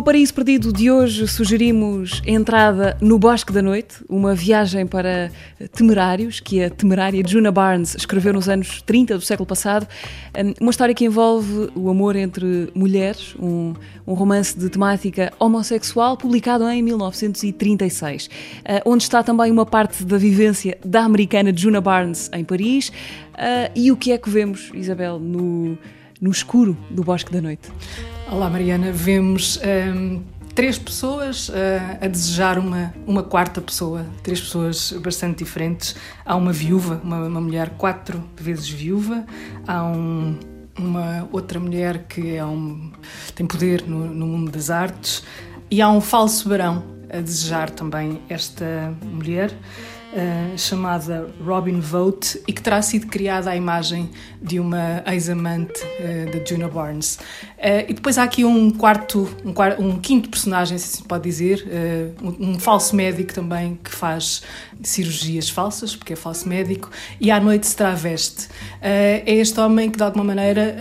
No Paraíso Perdido de hoje sugerimos entrada no Bosque da Noite, uma viagem para temerários que a temerária Juna Barnes escreveu nos anos 30 do século passado. Uma história que envolve o amor entre mulheres, um, um romance de temática homossexual publicado em 1936, eh, onde está também uma parte da vivência da americana Juna Barnes em Paris. Eh, e o que é que vemos, Isabel, no, no escuro do Bosque da Noite? Olá, Mariana. Vemos um, três pessoas uh, a desejar uma, uma quarta pessoa, três pessoas bastante diferentes. Há uma viúva, uma, uma mulher quatro vezes viúva, há um, uma outra mulher que é um, tem poder no, no mundo das artes e há um falso barão a desejar também esta mulher. Uh, chamada Robin Vote e que terá sido criada à imagem de uma ex-amante uh, de Juno Barnes. Uh, e depois há aqui um quarto, um, quarto, um quinto personagem, se assim pode dizer, um, um, falso médico também que faz cirurgias falsas, porque é falso médico, e à noite se traveste. é este homem que de alguma maneira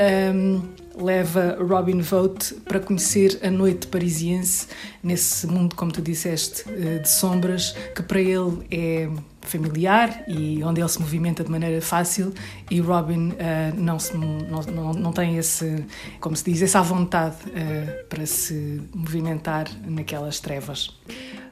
leva Robin Vote para conhecer a noite parisiense nesse mundo, como tu disseste, eh, de sombras, que para ele é familiar e onde ele se movimenta de maneira fácil e Robin uh, não, se, não, não, não tem esse, como se diz, essa vontade uh, para se movimentar naquelas trevas.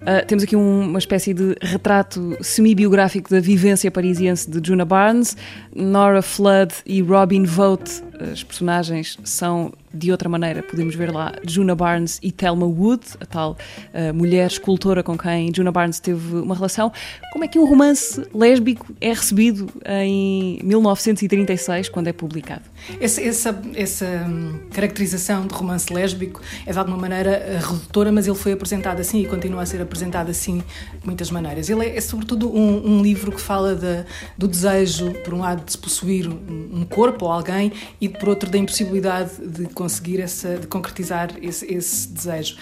Uh, temos aqui um, uma espécie de retrato semi-biográfico da vivência parisiense de Juna Barnes. Nora Flood e Robin Vote, as personagens, são de outra maneira. Podemos ver lá Juna Barnes e Thelma Wood, a tal uh, mulher escultora com quem Juna Barnes teve uma relação. Como é que um romance lésbico é recebido em 1936, quando é publicado? Essa, essa, essa hum, caracterização de romance lésbico é de alguma maneira eh, redutora, mas ele foi apresentado assim e continua a ser apresentado assim de muitas maneiras. Ele é, é sobretudo um, um, livro que fala de, do desejo, por um lado, de se possuir um, corpo ou alguém e, por outro, da impossibilidade de conseguir essa, de concretizar esse, esse desejo.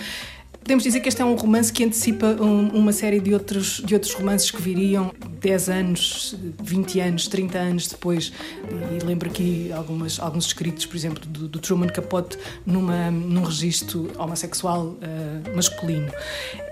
Podemos dizer que este é um romance que antecipa um, uma série de outros, de outros romances que viriam 10 anos, 20 anos, 30 anos depois. E lembro aqui algumas, alguns escritos, por exemplo, do, do Truman Capote numa, num registro homossexual uh, masculino.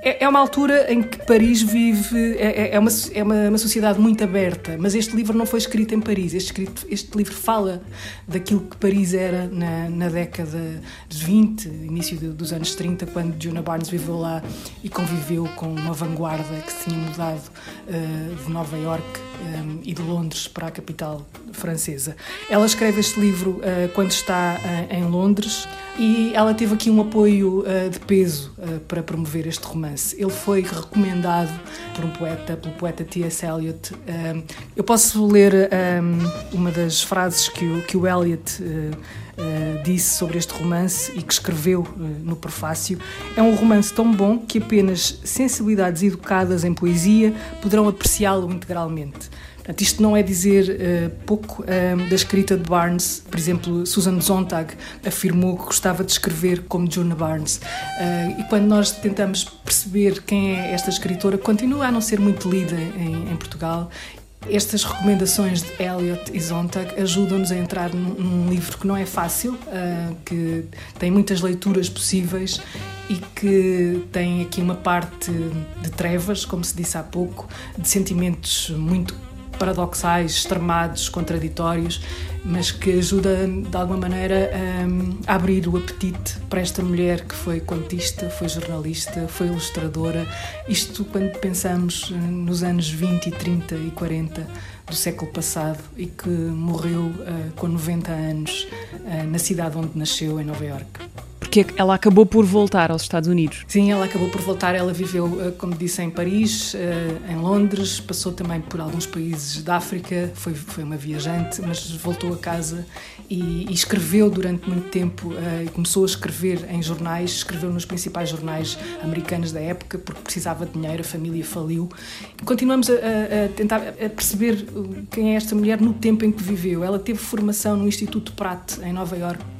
É, é, uma altura em que Paris vive, é, é, é, uma, é uma, uma, sociedade muito aberta, mas este livro não foi escrito em Paris. Este, escrito, este livro fala daquilo que Paris era na, na década de 20, início de, dos anos 30, quando Barnes Barnes viveu lá e conviveu com uma vanguarda que tinha mudado uh, de Nova York um, eh, e de Londres para a capital francesa. Ela escreve este livro uh, quando está uh, em Londres e ela teve aqui um apoio de peso para promover este romance. Ele foi recomendado por um poeta, pelo poeta T.S. Eliot. eu posso ler uma das frases que o, que o Eliot disse sobre este romance e que escreveu uh, no prefácio. É um romance tão bom que apenas sensibilidades educadas em poesia poderão apreciá-lo integralmente. Portanto, isto não é dizer uh, pouco uh, da escrita de Barnes. Por exemplo, Susan Sontag afirmou que gostava de escrever como Joan Barnes. Uh, e quando nós tentamos perceber quem é esta escritora, continua a não ser muito lida em, em Portugal estas recomendações de Eliot e Zontag ajudam-nos a entrar num, livro que não é fácil, uh, que tem muitas leituras possíveis e que tem aqui uma parte de trevas, como se disse há pouco, de sentimentos muito paradoxais, extremados, contraditórios, mas que ajuda de alguma maneira a, abrir o apetite para esta mulher que foi contista, foi jornalista, foi ilustradora. Isto quando pensamos eh, nos anos 20 e 30 e 40 do século passado e que morreu uh, com 90 anos na cidade onde nasceu, em Nova Iorque porque ela acabou por voltar aos Estados Unidos. Sim, ela acabou por voltar. Ela viveu, eh, como disse, em Paris, eh, em Londres, passou também por alguns países da África, foi, foi uma viajante, mas voltou a casa e, e escreveu durante muito tempo. Eh, começou a escrever em jornais, escreveu nos principais jornais americanos da época, porque precisava de dinheiro, a família faliu. Continuamos a, a, tentar a perceber quem é esta mulher no tempo em que viveu. Ela teve formação no Instituto Pratt, em Nova York uh,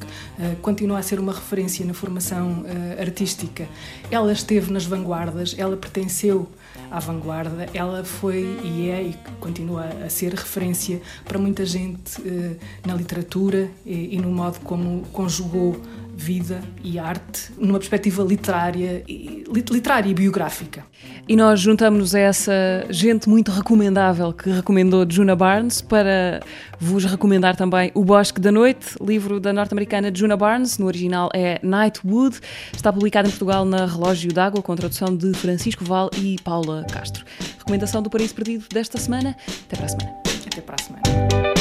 continua a ser uma referência na formação uh, artística. Ela esteve nas vanguardas, ela pertenceu à vanguarda, ela foi e é e continua a ser referência para muita gente uh, na literatura e no modo como conjugou vida e arte numa perspectiva literária, literária e biográfica. E nós juntamos a essa gente muito recomendável que recomendou Juna Barnes para vos recomendar também O Bosque da Noite, livro da norte-americana Juna Barnes, no original é Nightwood, está publicado em Portugal na Relógio d'Água, com tradução de Francisco Val e Paula Castro. Recomendação do Paraíso Perdido desta semana. Até para a semana. Até para a semana.